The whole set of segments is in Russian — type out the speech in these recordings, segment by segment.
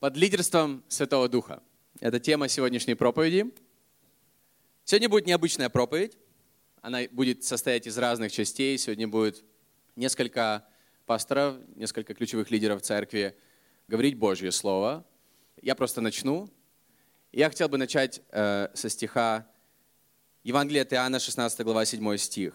под лидерством Святого Духа. Это тема сегодняшней проповеди. Сегодня будет необычная проповедь. Она будет состоять из разных частей. Сегодня будет несколько пасторов, несколько ключевых лидеров церкви говорить Божье Слово. Я просто начну. Я хотел бы начать э, со стиха Евангелия от Иоанна, 16 глава, 7 стих.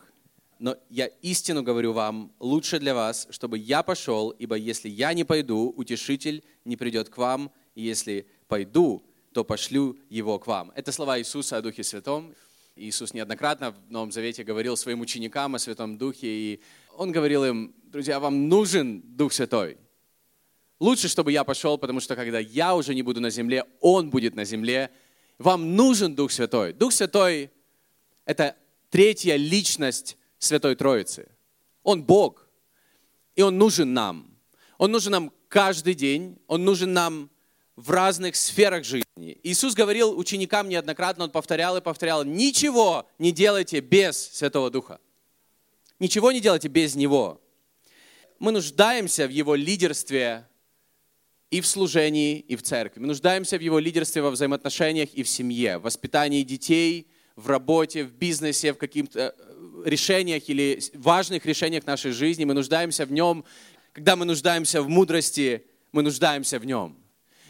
Но я истину говорю вам, лучше для вас, чтобы я пошел, ибо если я не пойду, утешитель не придет к вам, и если пойду, то пошлю его к вам. Это слова Иисуса о Духе Святом. Иисус неоднократно в Новом Завете говорил своим ученикам о Святом Духе, и Он говорил им, друзья, вам нужен Дух Святой. Лучше, чтобы я пошел, потому что когда я уже не буду на земле, Он будет на земле. Вам нужен Дух Святой. Дух Святой – это третья личность Святой Троицы. Он Бог, и Он нужен нам. Он нужен нам каждый день, Он нужен нам в разных сферах жизни. Иисус говорил ученикам неоднократно, Он повторял и повторял, ничего не делайте без Святого Духа. Ничего не делайте без Него. Мы нуждаемся в Его лидерстве и в служении, и в церкви. Мы нуждаемся в Его лидерстве во взаимоотношениях и в семье, в воспитании детей, в работе, в бизнесе, в каких-то решениях или важных решениях нашей жизни, мы нуждаемся в нем. Когда мы нуждаемся в мудрости, мы нуждаемся в нем.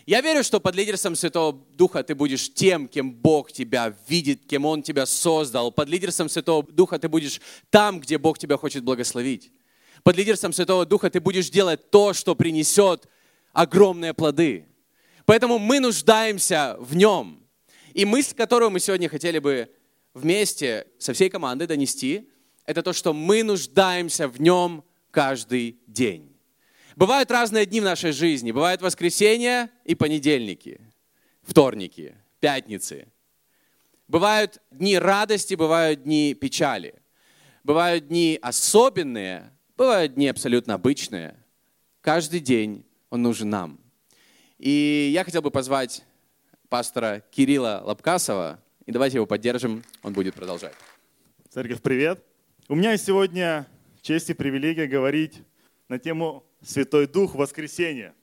Я верю, что под лидерством Святого Духа ты будешь тем, кем Бог тебя видит, кем Он тебя создал. Под лидерством Святого Духа ты будешь там, где Бог тебя хочет благословить. Под лидерством Святого Духа ты будешь делать то, что принесет огромные плоды. Поэтому мы нуждаемся в Нем. И мысль, которую мы сегодня хотели бы вместе со всей командой донести, это то, что мы нуждаемся в нем каждый день. Бывают разные дни в нашей жизни. Бывают воскресенья и понедельники, вторники, пятницы. Бывают дни радости, бывают дни печали. Бывают дни особенные, бывают дни абсолютно обычные. Каждый день он нужен нам. И я хотел бы позвать пастора Кирилла Лапкасова, и давайте его поддержим, он будет продолжать. Церковь, привет! У меня сегодня честь и привилегия говорить на тему Святой Дух воскресения.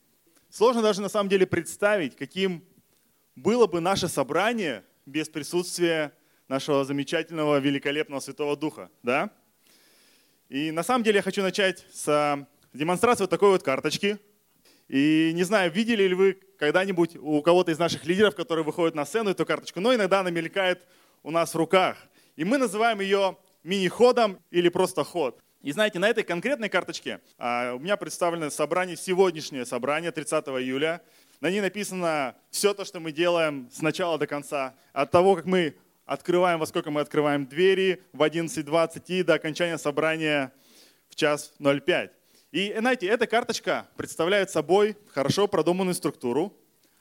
Сложно даже на самом деле представить, каким было бы наше собрание без присутствия нашего замечательного, великолепного Святого Духа. Да? И на самом деле я хочу начать с демонстрации вот такой вот карточки – и не знаю, видели ли вы когда-нибудь у кого-то из наших лидеров, которые выходят на сцену, эту карточку, но иногда она мелькает у нас в руках. И мы называем ее мини-ходом или просто ход. И знаете, на этой конкретной карточке а, у меня представлено собрание, сегодняшнее собрание 30 июля. На ней написано все то, что мы делаем с начала до конца. От того, как мы открываем, во сколько мы открываем двери в 11.20 и до окончания собрания в час 05. И знаете, эта карточка представляет собой хорошо продуманную структуру,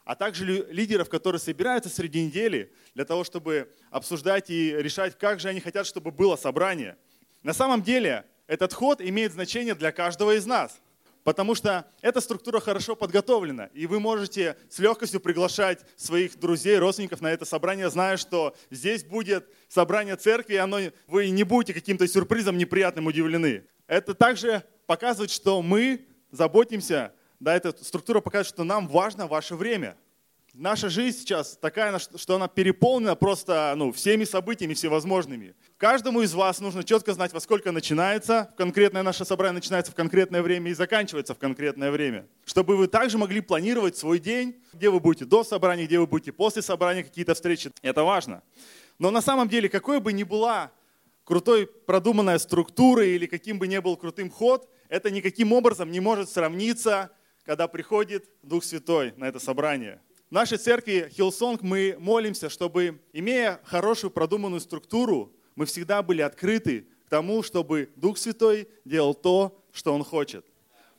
а также лидеров, которые собираются среди недели для того, чтобы обсуждать и решать, как же они хотят, чтобы было собрание. На самом деле этот ход имеет значение для каждого из нас, потому что эта структура хорошо подготовлена, и вы можете с легкостью приглашать своих друзей, родственников на это собрание, зная, что здесь будет собрание церкви, и оно, вы не будете каким-то сюрпризом неприятным удивлены. Это также показывает, что мы заботимся, да, эта структура показывает, что нам важно ваше время. Наша жизнь сейчас такая, что она переполнена просто ну, всеми событиями всевозможными. Каждому из вас нужно четко знать, во сколько начинается конкретное наше собрание, начинается в конкретное время и заканчивается в конкретное время. Чтобы вы также могли планировать свой день, где вы будете до собрания, где вы будете после собрания, какие-то встречи. Это важно. Но на самом деле, какой бы ни была крутой продуманная структура или каким бы ни был крутым ход, это никаким образом не может сравниться, когда приходит Дух Святой на это собрание. В нашей церкви Hillsong мы молимся, чтобы, имея хорошую продуманную структуру, мы всегда были открыты к тому, чтобы Дух Святой делал то, что Он хочет.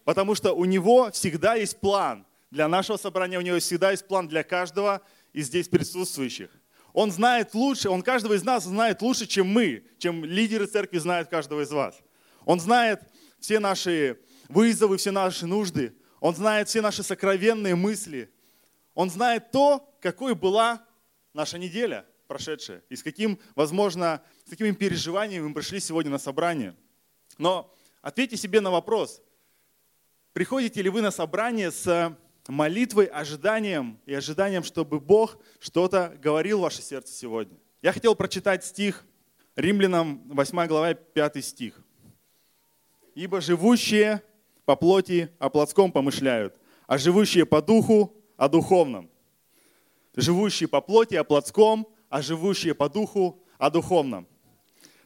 Потому что у Него всегда есть план. Для нашего собрания у Него всегда есть план для каждого из здесь присутствующих. Он знает лучше, Он каждого из нас знает лучше, чем мы, чем лидеры церкви знают каждого из вас. Он знает все наши вызовы, все наши нужды. Он знает все наши сокровенные мысли. Он знает то, какой была наша неделя прошедшая, и с каким, возможно, с какими переживаниями мы пришли сегодня на собрание. Но ответьте себе на вопрос, приходите ли вы на собрание с молитвой, ожиданием и ожиданием, чтобы Бог что-то говорил в ваше сердце сегодня. Я хотел прочитать стих Римлянам 8 глава 5 стих. «Ибо живущие по плоти о плотском помышляют, а живущие по духу о духовном. Живущие по плоти о плотском, а живущие по духу о духовном».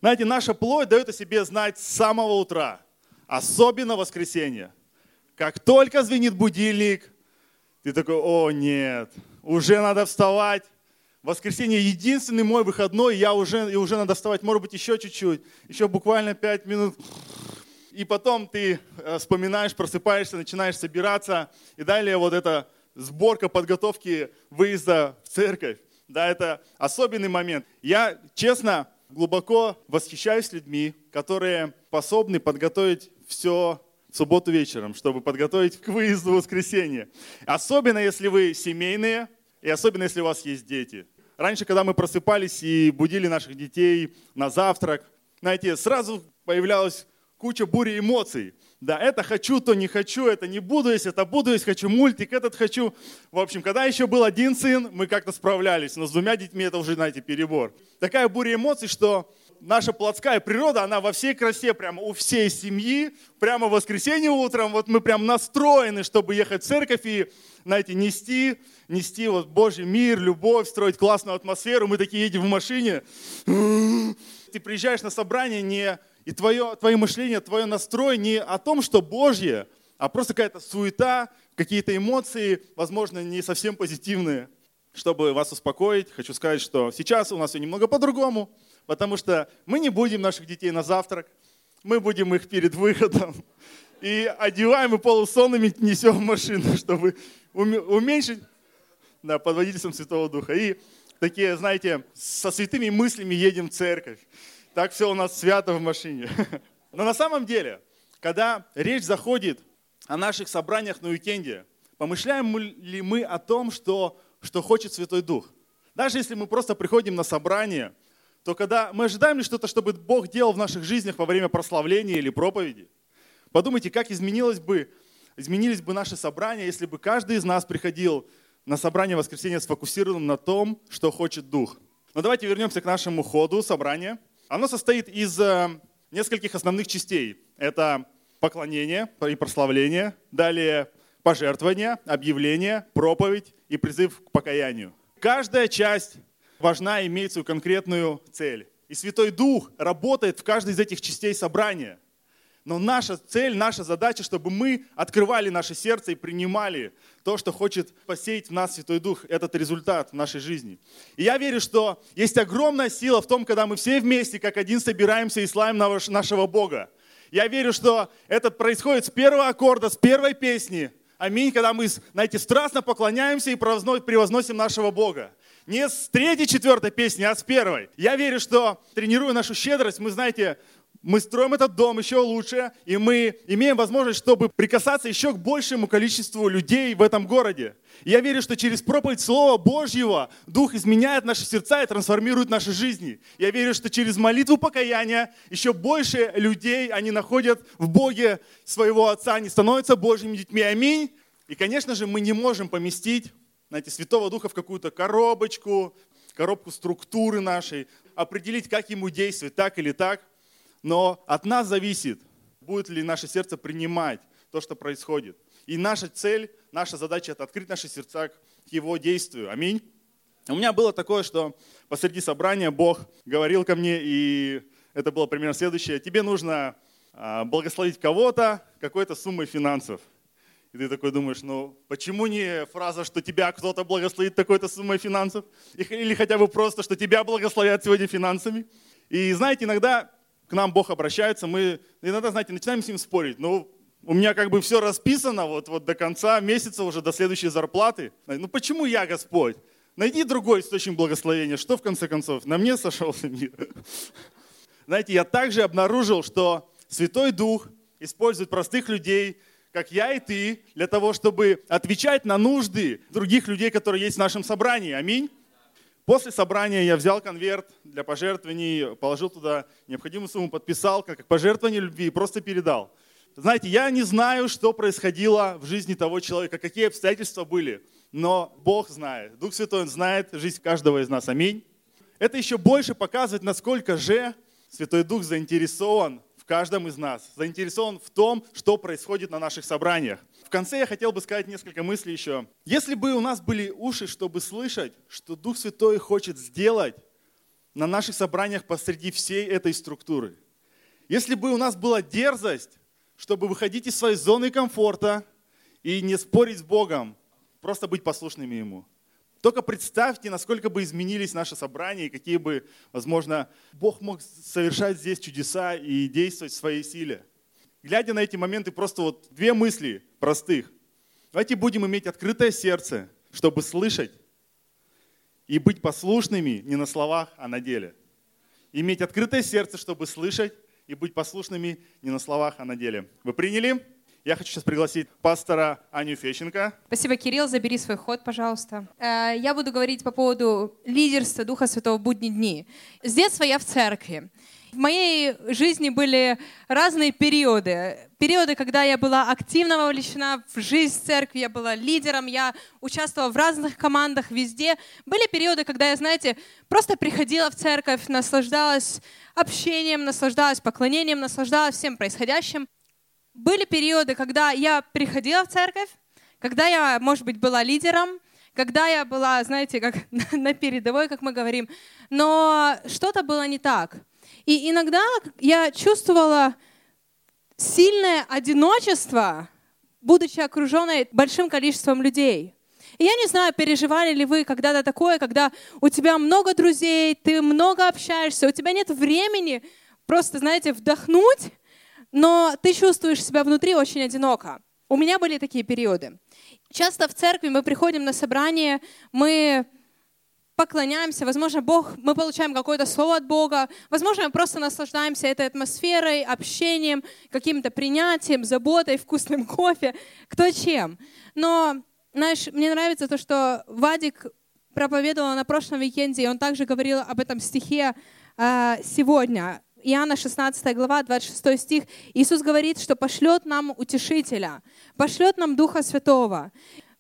Знаете, наша плоть дает о себе знать с самого утра, особенно воскресенье. Как только звенит будильник, ты такой, о нет, уже надо вставать. Воскресенье единственный мой выходной, я уже, и уже надо вставать, может быть, еще чуть-чуть, еще буквально пять минут. И потом ты э, вспоминаешь, просыпаешься, начинаешь собираться. И далее вот эта сборка подготовки выезда в церковь. Да, это особенный момент. Я, честно, глубоко восхищаюсь людьми, которые способны подготовить все субботу вечером, чтобы подготовить к выезду в воскресенье. Особенно, если вы семейные, и особенно, если у вас есть дети. Раньше, когда мы просыпались и будили наших детей на завтрак, знаете, сразу появлялась куча бури эмоций. Да, это хочу, то не хочу, это не буду, если это буду, если хочу мультик, этот хочу. В общем, когда еще был один сын, мы как-то справлялись, но с двумя детьми это уже, знаете, перебор. Такая буря эмоций, что наша плотская природа, она во всей красе, прямо у всей семьи, прямо в воскресенье утром, вот мы прям настроены, чтобы ехать в церковь и, знаете, нести, нести вот Божий мир, любовь, строить классную атмосферу. Мы такие едем в машине. Ты приезжаешь на собрание не и твое, твое мышление, твое настрой не о том, что Божье, а просто какая-то суета, какие-то эмоции, возможно, не совсем позитивные. Чтобы вас успокоить, хочу сказать, что сейчас у нас все немного по-другому потому что мы не будем наших детей на завтрак, мы будем их перед выходом. И одеваем и полусонными несем в машину, чтобы уменьшить да, под водительством Святого Духа. И такие, знаете, со святыми мыслями едем в церковь. Так все у нас свято в машине. Но на самом деле, когда речь заходит о наших собраниях на уикенде, помышляем ли мы о том, что, что хочет Святой Дух? Даже если мы просто приходим на собрание – то когда мы ожидаем ли что-то, чтобы Бог делал в наших жизнях во время прославления или проповеди, подумайте, как изменилось бы, изменились бы наши собрания, если бы каждый из нас приходил на собрание воскресенья сфокусированным на том, что хочет Дух. Но давайте вернемся к нашему ходу собрания. Оно состоит из э, нескольких основных частей. Это поклонение и прославление, далее пожертвование, объявление, проповедь и призыв к покаянию. Каждая часть важна и имеет свою конкретную цель. И Святой Дух работает в каждой из этих частей собрания. Но наша цель, наша задача, чтобы мы открывали наше сердце и принимали то, что хочет посеять в нас Святой Дух, этот результат в нашей жизни. И я верю, что есть огромная сила в том, когда мы все вместе, как один, собираемся и славим нашего Бога. Я верю, что это происходит с первого аккорда, с первой песни. Аминь, когда мы, знаете, страстно поклоняемся и превозносим нашего Бога. Не с третьей, четвертой песни, а с первой. Я верю, что тренируя нашу щедрость, мы, знаете, мы строим этот дом еще лучше, и мы имеем возможность, чтобы прикасаться еще к большему количеству людей в этом городе. я верю, что через проповедь Слова Божьего Дух изменяет наши сердца и трансформирует наши жизни. Я верю, что через молитву покаяния еще больше людей, они находят в Боге своего Отца, они становятся Божьими детьми. Аминь. И, конечно же, мы не можем поместить знаете, Святого Духа в какую-то коробочку, коробку структуры нашей, определить, как ему действовать, так или так. Но от нас зависит, будет ли наше сердце принимать то, что происходит. И наша цель, наша задача – это открыть наши сердца к его действию. Аминь. У меня было такое, что посреди собрания Бог говорил ко мне, и это было примерно следующее. Тебе нужно а, благословить кого-то какой-то суммой финансов – и ты такой думаешь, ну почему не фраза, что тебя кто-то благословит такой-то суммой финансов? Или хотя бы просто, что тебя благословят сегодня финансами? И знаете, иногда к нам Бог обращается, мы иногда, знаете, начинаем с ним спорить. Ну, у меня как бы все расписано вот, вот до конца месяца, уже до следующей зарплаты. Ну почему я Господь? Найди другой источник благословения. Что в конце концов? На мне сошелся мир. Знаете, я также обнаружил, что Святой Дух использует простых людей, как я и ты, для того, чтобы отвечать на нужды других людей, которые есть в нашем собрании. Аминь. После собрания я взял конверт для пожертвований, положил туда необходимую сумму, подписал как пожертвование любви и просто передал. Знаете, я не знаю, что происходило в жизни того человека, какие обстоятельства были, но Бог знает. Дух Святой Он знает жизнь каждого из нас. Аминь. Это еще больше показывает, насколько же Святой Дух заинтересован каждом из нас, заинтересован в том, что происходит на наших собраниях. В конце я хотел бы сказать несколько мыслей еще. Если бы у нас были уши, чтобы слышать, что Дух Святой хочет сделать на наших собраниях посреди всей этой структуры, если бы у нас была дерзость чтобы выходить из своей зоны комфорта и не спорить с Богом, просто быть послушными Ему. Только представьте, насколько бы изменились наши собрания и какие бы, возможно, Бог мог совершать здесь чудеса и действовать в своей силе. Глядя на эти моменты, просто вот две мысли простых. Давайте будем иметь открытое сердце, чтобы слышать и быть послушными не на словах, а на деле. Иметь открытое сердце, чтобы слышать и быть послушными не на словах, а на деле. Вы приняли? Я хочу сейчас пригласить пастора Аню Фещенко. Спасибо, Кирилл. Забери свой ход, пожалуйста. Э, я буду говорить по поводу лидерства Духа Святого в будни дни. С детства я в церкви. В моей жизни были разные периоды. Периоды, когда я была активно вовлечена в жизнь церкви, я была лидером, я участвовала в разных командах везде. Были периоды, когда я, знаете, просто приходила в церковь, наслаждалась общением, наслаждалась поклонением, наслаждалась всем происходящим. Были периоды, когда я приходила в церковь, когда я, может быть, была лидером, когда я была, знаете, как на передовой, как мы говорим, но что-то было не так. И иногда я чувствовала сильное одиночество, будучи окруженной большим количеством людей. И я не знаю, переживали ли вы когда-то такое, когда у тебя много друзей, ты много общаешься, у тебя нет времени просто, знаете, вдохнуть, но ты чувствуешь себя внутри очень одиноко. У меня были такие периоды. Часто в церкви мы приходим на собрание, мы поклоняемся, возможно, Бог, мы получаем какое-то слово от Бога, возможно, мы просто наслаждаемся этой атмосферой, общением, каким-то принятием, заботой, вкусным кофе, кто чем. Но, знаешь, мне нравится то, что Вадик проповедовал на прошлом уикенде, и он также говорил об этом стихе э, сегодня. Иоанна 16 глава, 26 стих. Иисус говорит, что пошлет нам утешителя, пошлет нам Духа Святого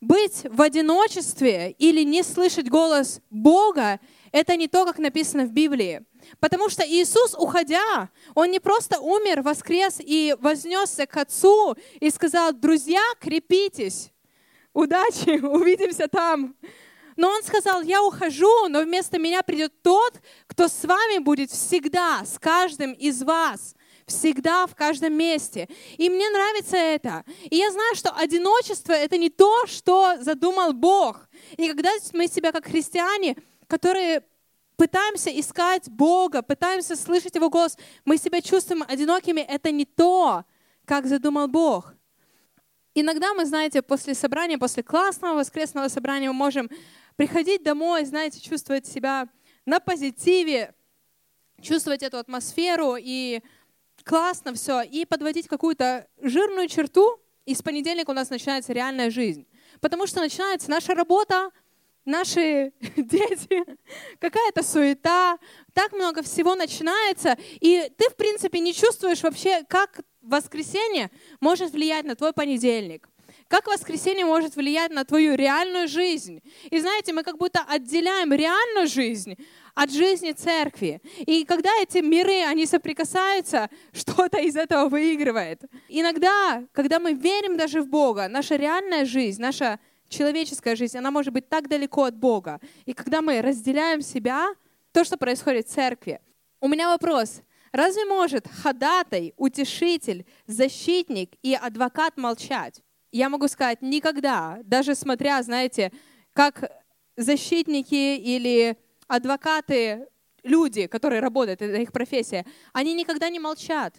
быть в одиночестве или не слышать голос Бога, это не то, как написано в Библии. Потому что Иисус, уходя, Он не просто умер, воскрес и вознесся к Отцу и сказал, друзья, крепитесь, удачи, увидимся там. Но Он сказал, я ухожу, но вместо меня придет тот, кто с вами будет всегда, с каждым из вас всегда, в каждом месте. И мне нравится это. И я знаю, что одиночество — это не то, что задумал Бог. И когда мы себя как христиане, которые пытаемся искать Бога, пытаемся слышать Его голос, мы себя чувствуем одинокими, это не то, как задумал Бог. Иногда мы, знаете, после собрания, после классного воскресного собрания мы можем приходить домой, знаете, чувствовать себя на позитиве, чувствовать эту атмосферу и классно все, и подводить какую-то жирную черту, и с понедельника у нас начинается реальная жизнь. Потому что начинается наша работа, наши дети, какая-то суета, так много всего начинается, и ты, в принципе, не чувствуешь вообще, как воскресенье может влиять на твой понедельник. Как воскресенье может влиять на твою реальную жизнь? И знаете, мы как будто отделяем реальную жизнь от жизни церкви. И когда эти миры, они соприкасаются, что-то из этого выигрывает. Иногда, когда мы верим даже в Бога, наша реальная жизнь, наша человеческая жизнь, она может быть так далеко от Бога. И когда мы разделяем себя, то, что происходит в церкви. У меня вопрос. Разве может ходатай, утешитель, защитник и адвокат молчать? Я могу сказать, никогда, даже смотря, знаете, как защитники или адвокаты, люди, которые работают, это их профессия, они никогда не молчат.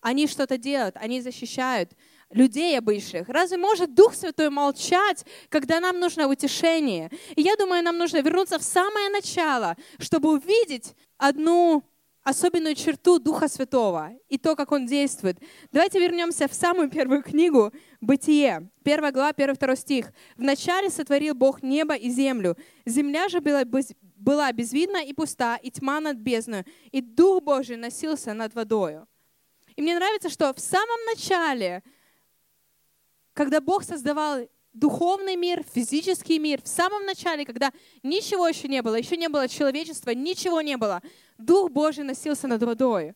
Они что-то делают, они защищают людей обычных. Разве может Дух Святой молчать, когда нам нужно утешение? И я думаю, нам нужно вернуться в самое начало, чтобы увидеть одну особенную черту Духа Святого и то, как Он действует. Давайте вернемся в самую первую книгу «Бытие», первая глава, первый, второй стих. «Вначале сотворил Бог небо и землю. Земля же была, была безвидна и пуста, и тьма над бездною, и Дух Божий носился над водою». И мне нравится, что в самом начале, когда Бог создавал духовный мир, физический мир, в самом начале, когда ничего еще не было, еще не было человечества, ничего не было, Дух Божий носился над водой.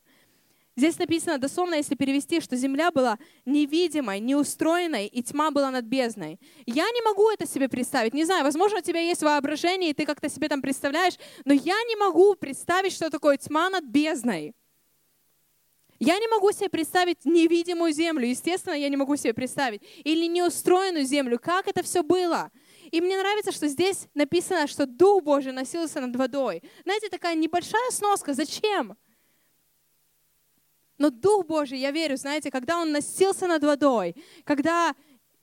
Здесь написано дословно, если перевести, что земля была невидимой, неустроенной, и тьма была над бездной. Я не могу это себе представить. Не знаю, возможно, у тебя есть воображение, и ты как-то себе там представляешь, но я не могу представить, что такое тьма над бездной. Я не могу себе представить невидимую землю. Естественно, я не могу себе представить. Или неустроенную землю. Как это все было? И мне нравится, что здесь написано, что Дух Божий носился над водой. Знаете, такая небольшая сноска. Зачем? Но Дух Божий, я верю, знаете, когда Он носился над водой, когда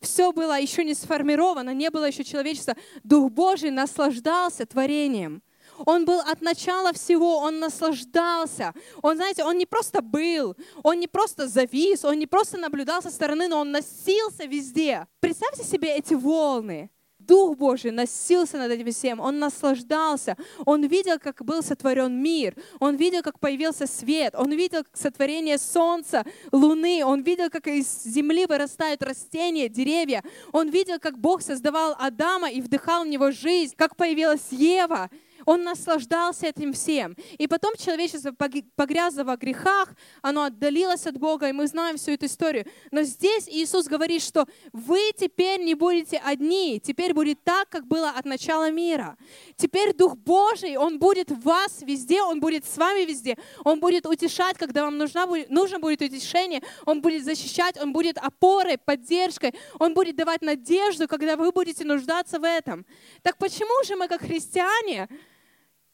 все было еще не сформировано, не было еще человечества, Дух Божий наслаждался творением. Он был от начала всего, он наслаждался. Он, знаете, он не просто был, он не просто завис, он не просто наблюдал со стороны, но он носился везде. Представьте себе эти волны. Дух Божий носился над этим всем, Он наслаждался, Он видел, как был сотворен мир, Он видел, как появился свет, Он видел сотворение солнца, луны, Он видел, как из земли вырастают растения, деревья, Он видел, как Бог создавал Адама и вдыхал в него жизнь, как появилась Ева, он наслаждался этим всем. И потом человечество погрязло во грехах, оно отдалилось от Бога, и мы знаем всю эту историю. Но здесь Иисус говорит, что вы теперь не будете одни, теперь будет так, как было от начала мира. Теперь Дух Божий, Он будет в вас везде, Он будет с вами везде, Он будет утешать, когда вам нужна нужно будет утешение, Он будет защищать, Он будет опорой, поддержкой, Он будет давать надежду, когда вы будете нуждаться в этом. Так почему же мы, как христиане,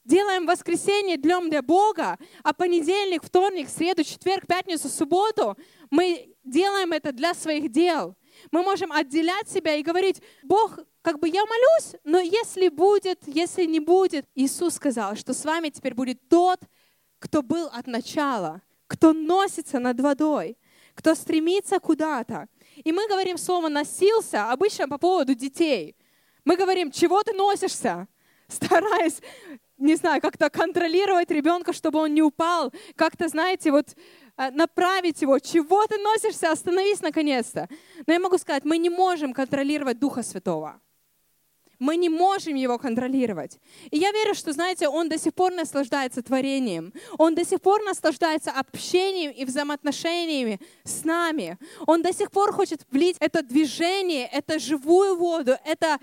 делаем воскресенье днем для Бога, а понедельник, вторник, среду, четверг, пятницу, субботу мы делаем это для своих дел. Мы можем отделять себя и говорить, Бог, как бы я молюсь, но если будет, если не будет. Иисус сказал, что с вами теперь будет тот, кто был от начала, кто носится над водой, кто стремится куда-то. И мы говорим слово «носился» обычно по поводу детей. Мы говорим, чего ты носишься? стараясь не знаю, как-то контролировать ребенка, чтобы он не упал, как-то, знаете, вот э, направить его, чего ты носишься, остановись наконец-то. Но я могу сказать, мы не можем контролировать Духа Святого. Мы не можем его контролировать. И я верю, что, знаете, он до сих пор наслаждается творением. Он до сих пор наслаждается общением и взаимоотношениями с нами. Он до сих пор хочет влить это движение, это живую воду, это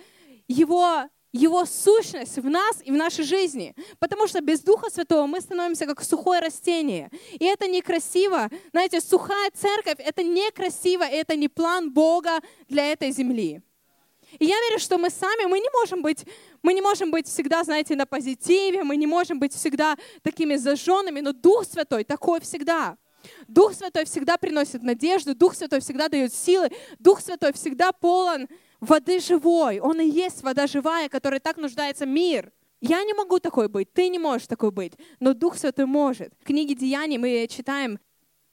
его его сущность в нас и в нашей жизни. Потому что без Духа Святого мы становимся как сухое растение. И это некрасиво. Знаете, сухая церковь — это некрасиво, и это не план Бога для этой земли. И я верю, что мы сами, мы не можем быть, мы не можем быть всегда, знаете, на позитиве, мы не можем быть всегда такими зажженными, но Дух Святой такой всегда. Дух Святой всегда приносит надежду, Дух Святой всегда дает силы, Дух Святой всегда полон воды живой. Он и есть вода живая, которой так нуждается мир. Я не могу такой быть, ты не можешь такой быть, но Дух Святой может. В книге Деяний мы читаем,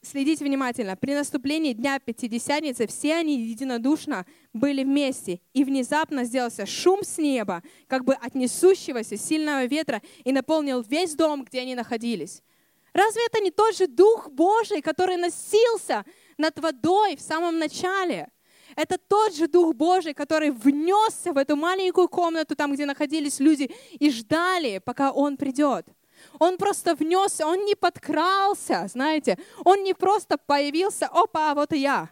следите внимательно, при наступлении Дня Пятидесятницы все они единодушно были вместе, и внезапно сделался шум с неба, как бы от несущегося сильного ветра, и наполнил весь дом, где они находились. Разве это не тот же Дух Божий, который носился над водой в самом начале? Это тот же Дух Божий, который внесся в эту маленькую комнату, там, где находились люди, и ждали, пока Он придет. Он просто внесся, он не подкрался, знаете, он не просто появился, опа, вот и я.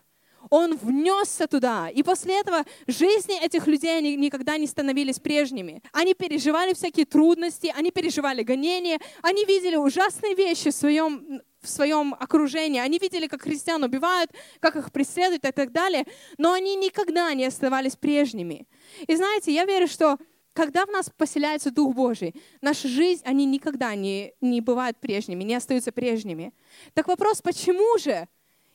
Он внесся туда. И после этого жизни этих людей они никогда не становились прежними. Они переживали всякие трудности, они переживали гонения, они видели ужасные вещи в своем в своем окружении. Они видели, как христиан убивают, как их преследуют и так далее, но они никогда не оставались прежними. И знаете, я верю, что когда в нас поселяется Дух Божий, наша жизнь, они никогда не, не бывают прежними, не остаются прежними. Так вопрос, почему же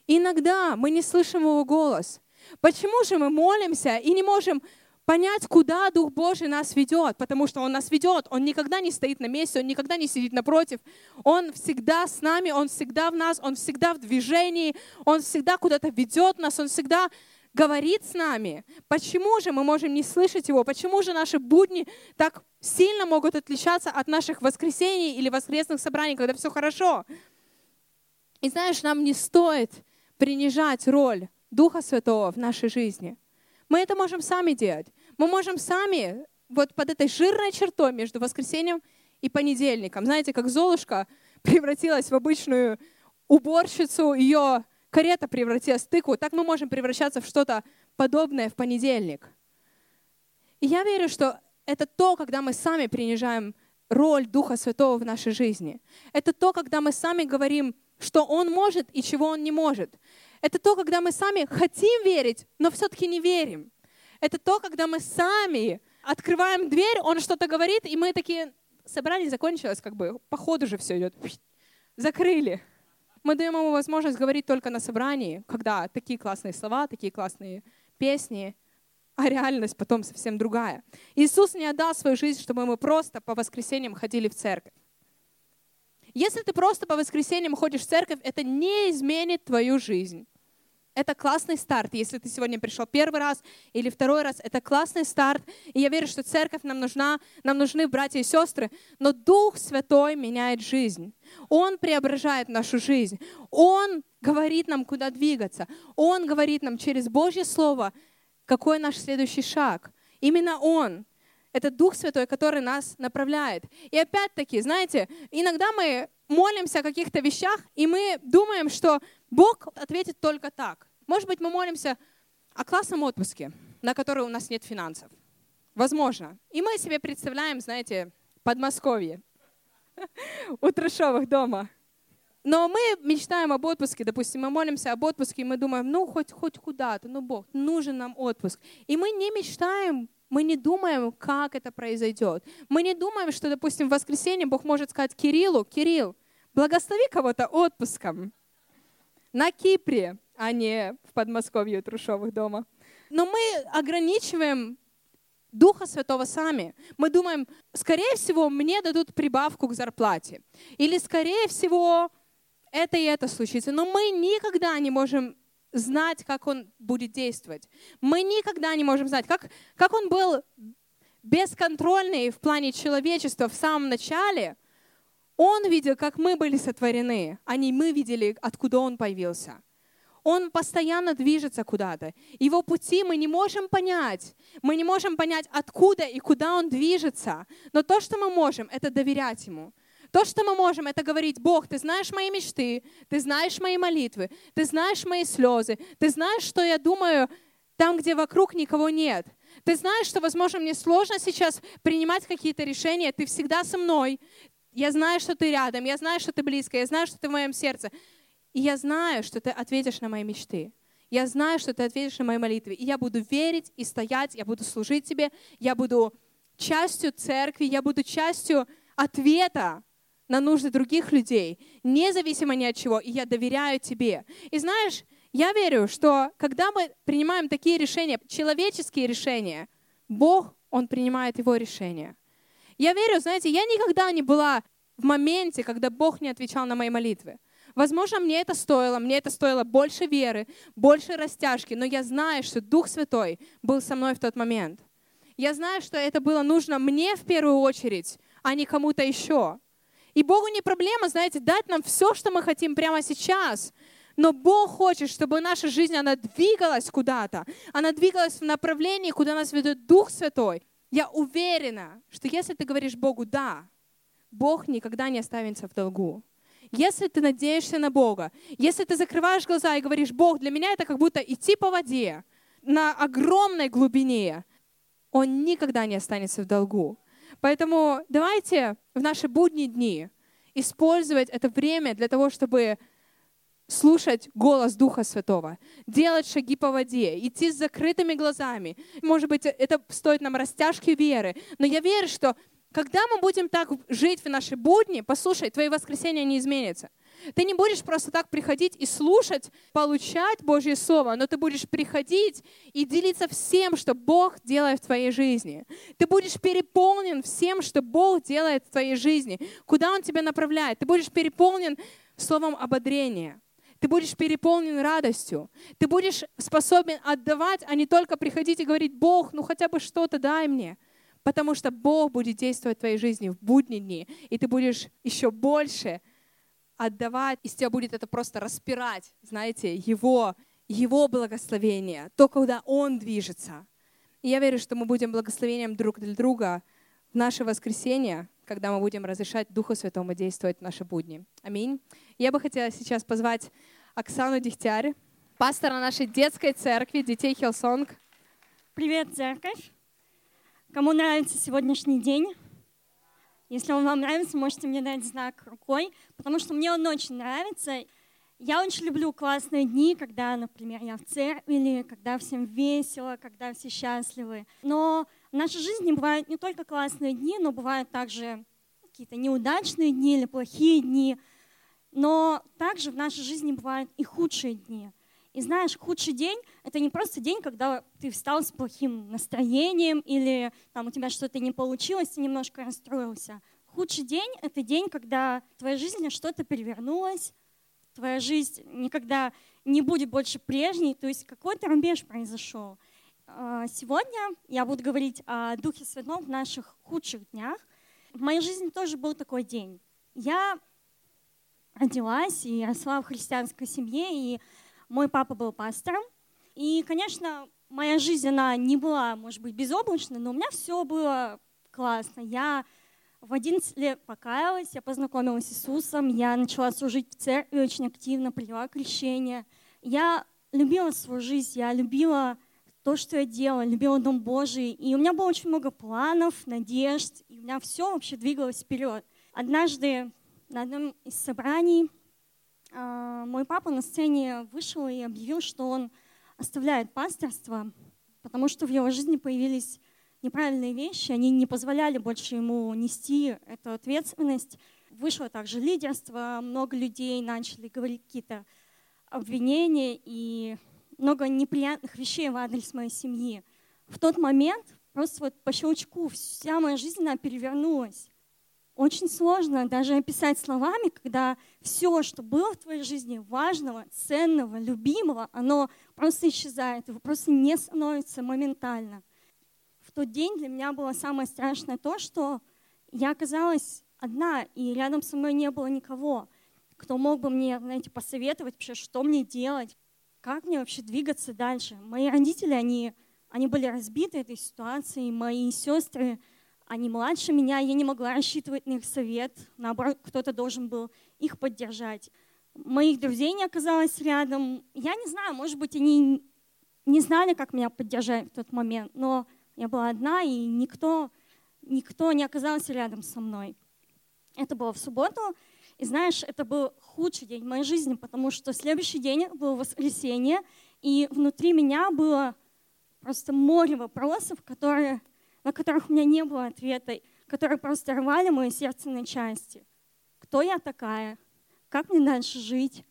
иногда мы не слышим Его голос? Почему же мы молимся и не можем понять, куда Дух Божий нас ведет, потому что Он нас ведет, Он никогда не стоит на месте, Он никогда не сидит напротив, Он всегда с нами, Он всегда в нас, Он всегда в движении, Он всегда куда-то ведет нас, Он всегда говорит с нами. Почему же мы можем не слышать Его? Почему же наши будни так сильно могут отличаться от наших воскресений или воскресных собраний, когда все хорошо? И знаешь, нам не стоит принижать роль Духа Святого в нашей жизни. Мы это можем сами делать. Мы можем сами вот под этой жирной чертой между воскресеньем и понедельником. Знаете, как Золушка превратилась в обычную уборщицу, ее карета превратилась в тыкву, так мы можем превращаться в что-то подобное в понедельник. И я верю, что это то, когда мы сами принижаем роль Духа Святого в нашей жизни. Это то, когда мы сами говорим, что Он может и чего Он не может. Это то, когда мы сами хотим верить, но все-таки не верим. Это то, когда мы сами открываем дверь, Он что-то говорит, и мы такие, собрание закончилось, как бы, по ходу же все идет. Закрыли. Мы даем ему возможность говорить только на собрании, когда такие классные слова, такие классные песни, а реальность потом совсем другая. Иисус не отдал свою жизнь, чтобы мы просто по воскресеньям ходили в церковь. Если ты просто по воскресеньям ходишь в церковь, это не изменит твою жизнь. Это классный старт. Если ты сегодня пришел первый раз или второй раз, это классный старт. И я верю, что церковь нам нужна, нам нужны братья и сестры. Но Дух Святой меняет жизнь. Он преображает нашу жизнь. Он говорит нам, куда двигаться. Он говорит нам через Божье Слово, какой наш следующий шаг. Именно Он. Это Дух Святой, который нас направляет. И опять-таки, знаете, иногда мы молимся о каких-то вещах, и мы думаем, что Бог ответит только так. Может быть, мы молимся о классном отпуске, на который у нас нет финансов. Возможно. И мы себе представляем, знаете, Подмосковье, у Трешовых дома. Но мы мечтаем об отпуске, допустим, мы молимся об отпуске, и мы думаем, ну, хоть, хоть куда-то, ну, Бог, нужен нам отпуск. И мы не мечтаем, мы не думаем, как это произойдет. Мы не думаем, что, допустим, в воскресенье Бог может сказать Кириллу, Кирилл, благослови кого-то отпуском на Кипре, а не в Подмосковье у Трушовых дома. Но мы ограничиваем Духа Святого сами. Мы думаем, скорее всего, мне дадут прибавку к зарплате. Или, скорее всего, это и это случится. Но мы никогда не можем знать, как Он будет действовать. Мы никогда не можем знать, как, как Он был бесконтрольный в плане человечества в самом начале – он видел, как мы были сотворены, а не мы видели, откуда Он появился. Он постоянно движется куда-то. Его пути мы не можем понять. Мы не можем понять, откуда и куда Он движется. Но то, что мы можем, это доверять Ему. То, что мы можем, это говорить, Бог, ты знаешь мои мечты, ты знаешь мои молитвы, ты знаешь мои слезы, ты знаешь, что я думаю там, где вокруг никого нет. Ты знаешь, что, возможно, мне сложно сейчас принимать какие-то решения, ты всегда со мной, я знаю, что ты рядом, я знаю, что ты близко, я знаю, что ты в моем сердце. И я знаю, что ты ответишь на мои мечты. Я знаю, что ты ответишь на мои молитвы. И я буду верить и стоять, я буду служить тебе, я буду частью церкви, я буду частью ответа на нужды других людей, независимо ни от чего, и я доверяю тебе. И знаешь, я верю, что когда мы принимаем такие решения, человеческие решения, Бог, Он принимает Его решения. Я верю, знаете, я никогда не была в моменте, когда Бог не отвечал на мои молитвы. Возможно, мне это стоило, мне это стоило больше веры, больше растяжки, но я знаю, что Дух Святой был со мной в тот момент. Я знаю, что это было нужно мне в первую очередь, а не кому-то еще. И Богу не проблема, знаете, дать нам все, что мы хотим прямо сейчас. Но Бог хочет, чтобы наша жизнь, она двигалась куда-то. Она двигалась в направлении, куда нас ведет Дух Святой. Я уверена, что если ты говоришь Богу «да», Бог никогда не останется в долгу. Если ты надеешься на Бога, если ты закрываешь глаза и говоришь, Бог, для меня это как будто идти по воде на огромной глубине, Он никогда не останется в долгу. Поэтому давайте в наши будние дни использовать это время для того, чтобы слушать голос Духа Святого, делать шаги по воде, идти с закрытыми глазами. Может быть, это стоит нам растяжки веры, но я верю, что когда мы будем так жить в нашей будни, послушай, твои воскресенья не изменятся. Ты не будешь просто так приходить и слушать, получать Божье Слово, но ты будешь приходить и делиться всем, что Бог делает в твоей жизни. Ты будешь переполнен всем, что Бог делает в твоей жизни, куда Он тебя направляет. Ты будешь переполнен словом ободрения. Ты будешь переполнен радостью. Ты будешь способен отдавать, а не только приходить и говорить, Бог, ну хотя бы что-то дай мне. Потому что Бог будет действовать в твоей жизни в будние дни, и ты будешь еще больше отдавать, из тебя будет это просто распирать, знаете, Его, Его благословение, то, куда Он движется. И я верю, что мы будем благословением друг для друга в наше воскресенье, когда мы будем разрешать Духу Святому действовать в наши будни. Аминь. Я бы хотела сейчас позвать Оксану Дегтярь, пастора нашей детской церкви детей Hillsong. Привет, церковь! Кому нравится сегодняшний день? Если он вам нравится, можете мне дать знак рукой, потому что мне он очень нравится. Я очень люблю классные дни, когда, например, я в церкви, или когда всем весело, когда все счастливы. Но в нашей жизни бывают не только классные дни, но бывают также какие-то неудачные дни или плохие дни. Но также в нашей жизни бывают и худшие дни. И знаешь, худший день — это не просто день, когда ты встал с плохим настроением или там у тебя что-то не получилось, ты немножко расстроился — Худший день — это день, когда в твоей жизни что-то перевернулось, твоя жизнь никогда не будет больше прежней, то есть какой-то рубеж произошел. А, сегодня я буду говорить о Духе Святом в наших худших днях. В моей жизни тоже был такой день. Я родилась и росла в христианской семье, и мой папа был пастором. И, конечно, моя жизнь, она не была, может быть, безоблачной, но у меня все было классно. Я в 11 лет покаялась, я познакомилась с Иисусом, я начала служить в церкви очень активно, приняла крещение. Я любила свою жизнь, я любила то, что я делала, любила Дом Божий. И у меня было очень много планов, надежд, и у меня все вообще двигалось вперед. Однажды на одном из собраний мой папа на сцене вышел и объявил, что он оставляет пасторство, потому что в его жизни появились неправильные вещи, они не позволяли больше ему нести эту ответственность. Вышло также лидерство, много людей начали говорить какие-то обвинения и много неприятных вещей в адрес моей семьи. В тот момент просто вот по щелчку вся моя жизнь она перевернулась. Очень сложно даже описать словами, когда все, что было в твоей жизни важного, ценного, любимого, оно просто исчезает, его просто не становится моментально в тот день для меня было самое страшное то, что я оказалась одна, и рядом со мной не было никого, кто мог бы мне, знаете, посоветовать вообще, что мне делать, как мне вообще двигаться дальше. Мои родители, они, они были разбиты этой ситуацией, мои сестры, они младше меня, я не могла рассчитывать на их совет, наоборот, кто-то должен был их поддержать. Моих друзей не оказалось рядом. Я не знаю, может быть, они не знали, как меня поддержать в тот момент, но я была одна, и никто, никто не оказался рядом со мной. Это было в субботу, и знаешь, это был худший день в моей жизни, потому что следующий день был воскресенье, и внутри меня было просто море вопросов, которые, на которых у меня не было ответа, которые просто рвали мое сердце на части. Кто я такая? Как мне дальше жить?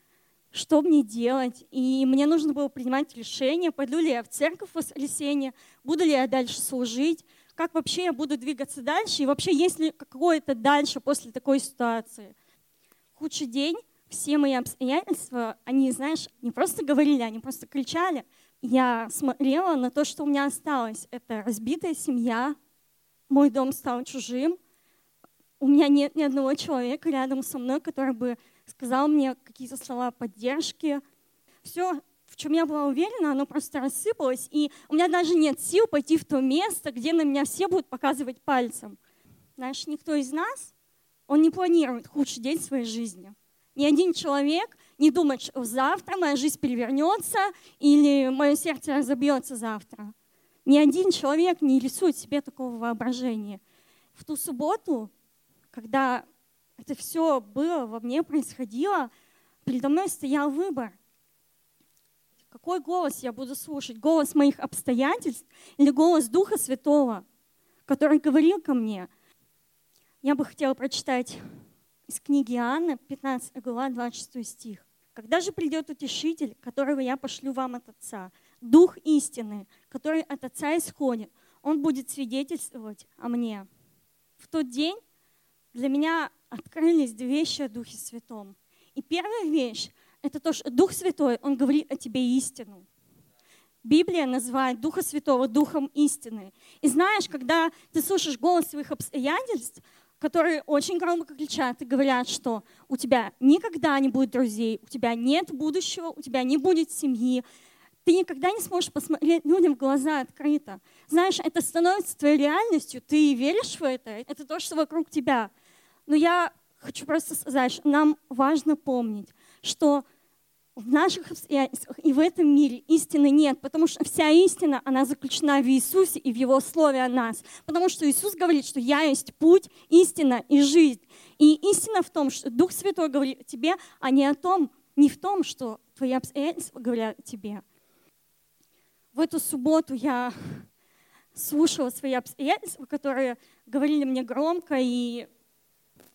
что мне делать. И мне нужно было принимать решение, пойду ли я в церковь в воскресенье, буду ли я дальше служить, как вообще я буду двигаться дальше, и вообще есть ли какое-то дальше после такой ситуации. Худший день, все мои обстоятельства, они, знаешь, не просто говорили, они просто кричали. Я смотрела на то, что у меня осталось. Это разбитая семья, мой дом стал чужим, у меня нет ни одного человека рядом со мной, который бы сказал мне какие-то слова поддержки. Все, в чем я была уверена, оно просто рассыпалось, и у меня даже нет сил пойти в то место, где на меня все будут показывать пальцем. Знаешь, никто из нас, он не планирует худший день своей жизни. Ни один человек не думает, что завтра моя жизнь перевернется или мое сердце разобьется завтра. Ни один человек не рисует себе такого воображения. В ту субботу, когда это все было во мне, происходило, передо мной стоял выбор. Какой голос я буду слушать? Голос моих обстоятельств или голос Духа Святого, который говорил ко мне? Я бы хотела прочитать из книги Иоанна, 15 глава, 26 стих. «Когда же придет утешитель, которого я пошлю вам от Отца, Дух истины, который от Отца исходит, он будет свидетельствовать о мне». В тот день для меня открылись две вещи о Духе Святом. И первая вещь — это то, что Дух Святой, Он говорит о тебе истину. Библия называет Духа Святого Духом истины. И знаешь, когда ты слушаешь голос своих обстоятельств, которые очень громко кричат и говорят, что у тебя никогда не будет друзей, у тебя нет будущего, у тебя не будет семьи, ты никогда не сможешь посмотреть людям в глаза открыто. Знаешь, это становится твоей реальностью, ты веришь в это, это то, что вокруг тебя. Но я хочу просто сказать, что нам важно помнить, что в наших обстоятельствах и в этом мире истины нет, потому что вся истина, она заключена в Иисусе и в Его Слове о нас. Потому что Иисус говорит, что «Я есть путь, истина и жизнь». И истина в том, что Дух Святой говорит тебе, а не о том, не в том, что твои обстоятельства говорят тебе. В эту субботу я слушала свои обстоятельства, которые говорили мне громко и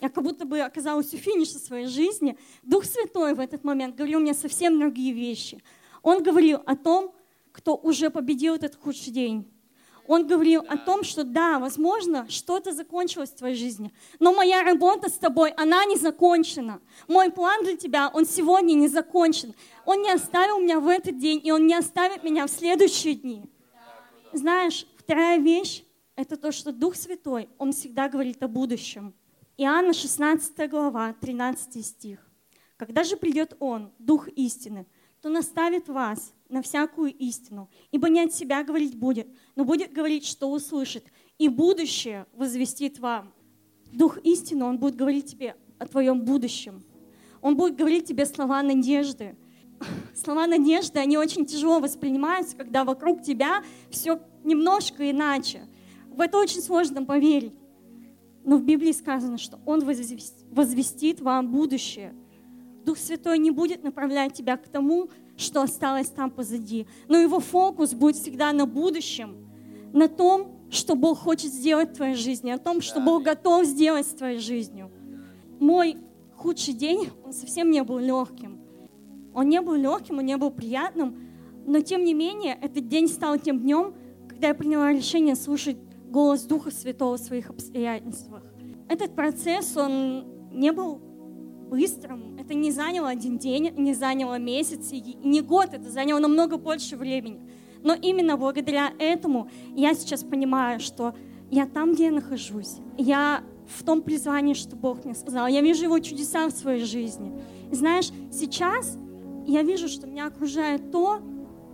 я как будто бы оказалась у финиша своей жизни, Дух Святой в этот момент говорил мне совсем другие вещи. Он говорил о том, кто уже победил этот худший день. Он говорил о том, что да, возможно, что-то закончилось в твоей жизни, но моя работа с тобой, она не закончена. Мой план для тебя, он сегодня не закончен. Он не оставил меня в этот день, и он не оставит меня в следующие дни. Знаешь, вторая вещь, это то, что Дух Святой, Он всегда говорит о будущем. Иоанна 16 глава, 13 стих. «Когда же придет Он, Дух истины, то наставит вас на всякую истину, ибо не от себя говорить будет, но будет говорить, что услышит, и будущее возвестит вам». Дух истины, Он будет говорить тебе о твоем будущем. Он будет говорить тебе слова надежды. Слова надежды, они очень тяжело воспринимаются, когда вокруг тебя все немножко иначе. В это очень сложно поверить. Но в Библии сказано, что Он возвестит вам будущее. Дух Святой не будет направлять тебя к тому, что осталось там позади. Но его фокус будет всегда на будущем, на том, что Бог хочет сделать в твоей жизни, о том, что Бог готов сделать с твоей жизнью. Мой худший день, он совсем не был легким. Он не был легким, он не был приятным, но тем не менее этот день стал тем днем, когда я приняла решение слушать голос Духа Святого в своих обстоятельствах. Этот процесс, он не был быстрым. Это не заняло один день, не заняло месяц и не год, это заняло намного больше времени. Но именно благодаря этому я сейчас понимаю, что я там, где я нахожусь. Я в том призвании, что Бог мне сказал. Я вижу Его чудеса в своей жизни. И знаешь, сейчас я вижу, что меня окружает то,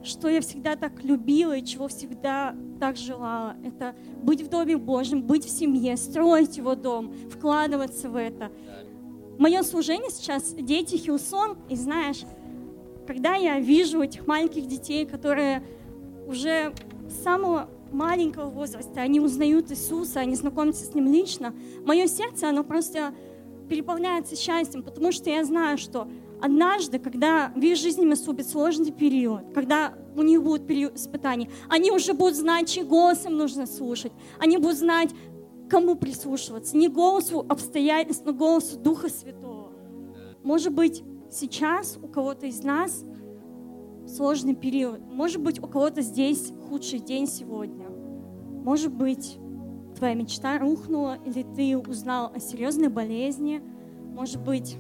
что я всегда так любила и чего всегда так желала. Это быть в Доме Божьем, быть в семье, строить его дом, вкладываться в это. Мое служение сейчас дети Хилсон, и знаешь, когда я вижу этих маленьких детей, которые уже с самого маленького возраста, они узнают Иисуса, они знакомятся с Ним лично, мое сердце, оно просто переполняется счастьем, потому что я знаю, что однажды, когда в их жизни наступит сложный период, когда у них будет период испытаний, они уже будут знать, чей голос им нужно слушать. Они будут знать, кому прислушиваться. Не голосу обстоятельств, но голосу Духа Святого. Может быть, сейчас у кого-то из нас сложный период. Может быть, у кого-то здесь худший день сегодня. Может быть, твоя мечта рухнула, или ты узнал о серьезной болезни. Может быть,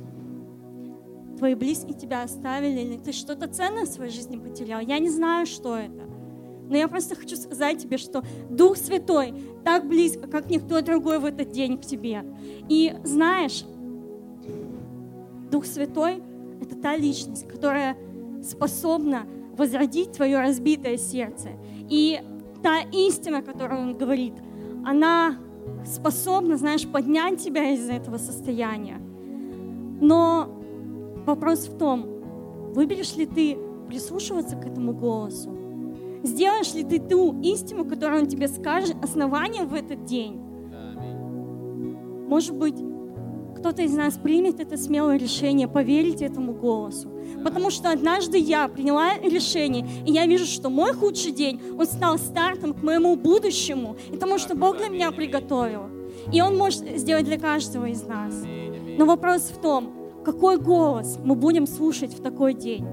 твои близкие тебя оставили, или ты что-то ценное в своей жизни потерял. Я не знаю, что это. Но я просто хочу сказать тебе, что Дух Святой так близко, как никто другой в этот день к тебе. И знаешь, Дух Святой — это та личность, которая способна возродить твое разбитое сердце. И та истина, которую Он говорит, она способна, знаешь, поднять тебя из этого состояния. Но Вопрос в том, выберешь ли ты прислушиваться к этому голосу? Сделаешь ли ты ту истину, которую он тебе скажет, основанием в этот день? Может быть, кто-то из нас примет это смелое решение поверить этому голосу. Потому что однажды я приняла решение, и я вижу, что мой худший день, он стал стартом к моему будущему, и тому, что Бог для меня приготовил. И Он может сделать для каждого из нас. Но вопрос в том, какой голос мы будем слушать в такой день?